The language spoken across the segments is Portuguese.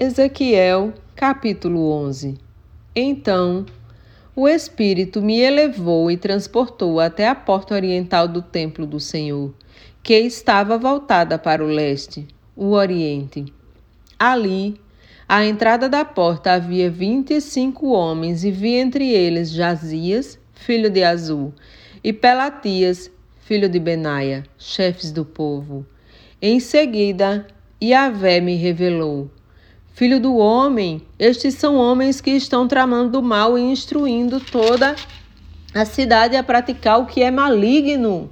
Ezequiel, capítulo 11 Então o Espírito me elevou e transportou até a porta oriental do templo do Senhor, que estava voltada para o leste, o oriente. Ali, à entrada da porta, havia vinte e cinco homens, e vi entre eles Jazias, filho de Azul, e Pelatias, filho de Benaia, chefes do povo. Em seguida, Yahvé me revelou: Filho do homem, estes são homens que estão tramando mal e instruindo toda a cidade a praticar o que é maligno.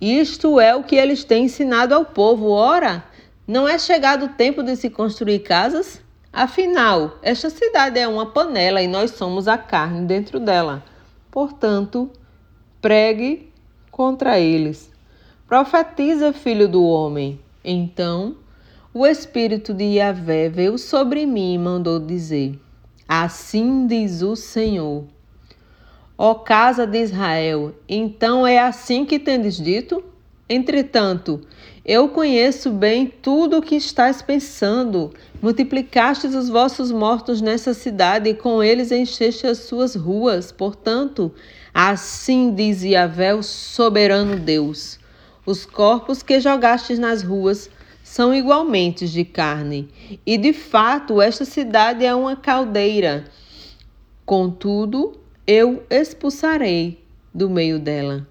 Isto é o que eles têm ensinado ao povo. Ora, não é chegado o tempo de se construir casas? Afinal, esta cidade é uma panela e nós somos a carne dentro dela. Portanto, pregue contra eles. Profetiza, filho do homem. Então, o Espírito de Yahvé veio sobre mim e mandou dizer: Assim diz o Senhor. Ó casa de Israel, então é assim que tendes dito? Entretanto, eu conheço bem tudo o que estás pensando. Multiplicastes os vossos mortos nessa cidade e com eles encheste as suas ruas. Portanto, assim diz Yahvé, o soberano Deus: os corpos que jogastes nas ruas são igualmente de carne, e de fato esta cidade é uma caldeira. Contudo, eu expulsarei do meio dela.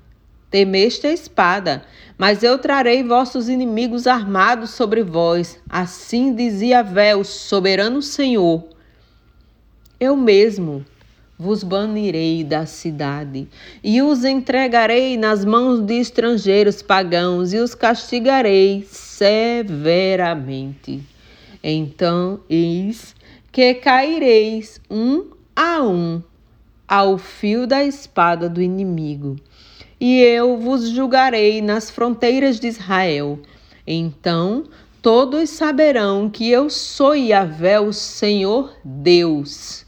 Temeste a espada, mas eu trarei vossos inimigos armados sobre vós. Assim dizia Vé, o soberano Senhor. Eu mesmo vos banirei da cidade e os entregarei nas mãos de estrangeiros pagãos e os castigarei severamente. Então, eis que caireis um a um ao fio da espada do inimigo, e eu vos julgarei nas fronteiras de Israel. Então todos saberão que eu sou Yahvé, o Senhor Deus.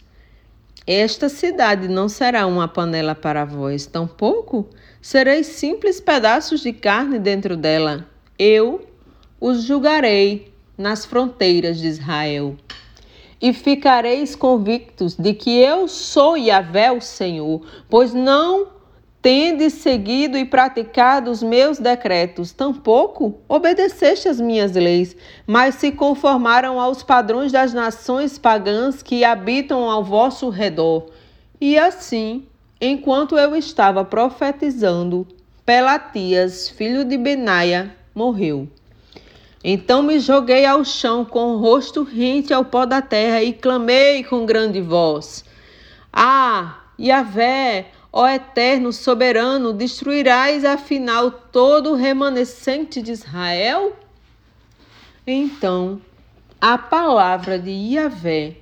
Esta cidade não será uma panela para vós, tampouco sereis simples pedaços de carne dentro dela. Eu os julgarei nas fronteiras de Israel. E ficareis convictos de que eu sou Yahvé, o Senhor, pois não tendes seguido e praticado os meus decretos, tampouco obedeceste as minhas leis, mas se conformaram aos padrões das nações pagãs que habitam ao vosso redor. E assim, enquanto eu estava profetizando, Pelatias, filho de Benaia, morreu. Então me joguei ao chão com o rosto rente ao pó da terra e clamei com grande voz: Ah, Yahvé, Ó eterno soberano, destruirás afinal todo o remanescente de Israel? Então a palavra de Iavé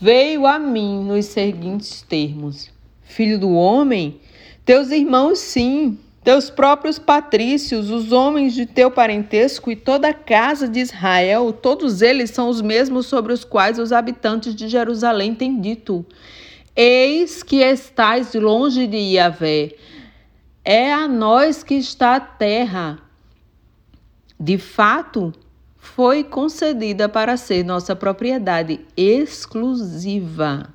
veio a mim nos seguintes termos: Filho do homem, teus irmãos sim, teus próprios patrícios, os homens de teu parentesco e toda a casa de Israel, todos eles são os mesmos sobre os quais os habitantes de Jerusalém têm dito. Eis que estais longe de Yahvé, é a nós que está a terra. De fato, foi concedida para ser nossa propriedade exclusiva.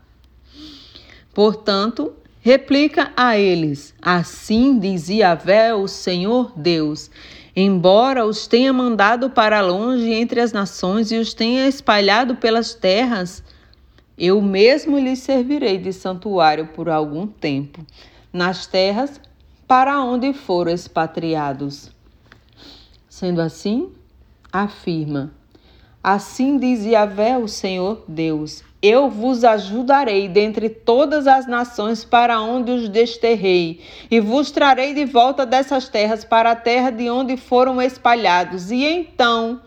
Portanto, replica a eles: Assim diz Yahvé, o Senhor Deus. Embora os tenha mandado para longe entre as nações e os tenha espalhado pelas terras, eu mesmo lhes servirei de santuário por algum tempo, nas terras para onde foram expatriados. Sendo assim, afirma: Assim diz Yahvé, o Senhor Deus: Eu vos ajudarei dentre todas as nações para onde os desterrei, e vos trarei de volta dessas terras para a terra de onde foram espalhados, e então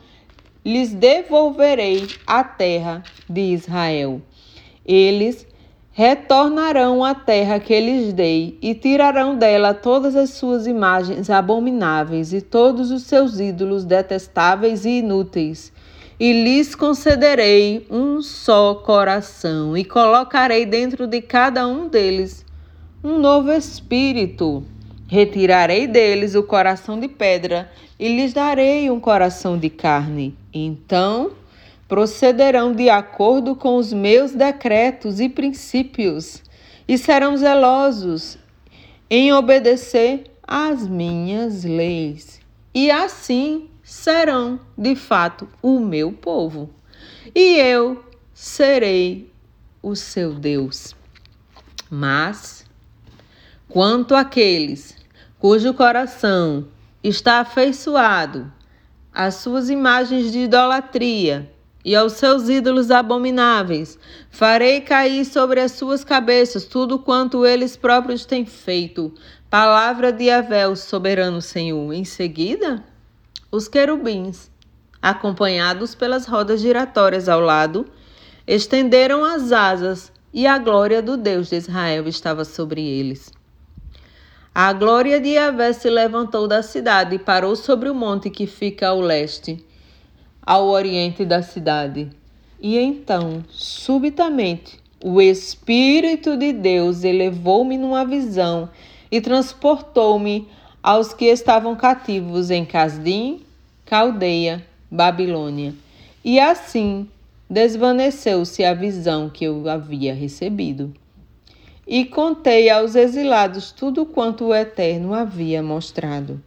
lhes devolverei a terra de Israel. Eles retornarão à terra que lhes dei e tirarão dela todas as suas imagens abomináveis e todos os seus ídolos detestáveis e inúteis. E lhes concederei um só coração, e colocarei dentro de cada um deles um novo espírito. Retirarei deles o coração de pedra e lhes darei um coração de carne. Então procederão de acordo com os meus decretos e princípios e serão zelosos em obedecer às minhas leis. E assim serão, de fato, o meu povo. E eu serei o seu Deus. Mas, quanto àqueles cujo coração está afeiçoado às suas imagens de idolatria, e aos seus ídolos abomináveis. Farei cair sobre as suas cabeças tudo quanto eles próprios têm feito. Palavra de o soberano Senhor. Em seguida, os querubins, acompanhados pelas rodas giratórias ao lado, estenderam as asas e a glória do Deus de Israel estava sobre eles. A glória de Yahvé se levantou da cidade e parou sobre o monte que fica ao leste ao oriente da cidade. E então, subitamente, o Espírito de Deus elevou-me numa visão e transportou-me aos que estavam cativos em Casdim, Caldeia, Babilônia. E assim desvaneceu-se a visão que eu havia recebido. E contei aos exilados tudo quanto o Eterno havia mostrado.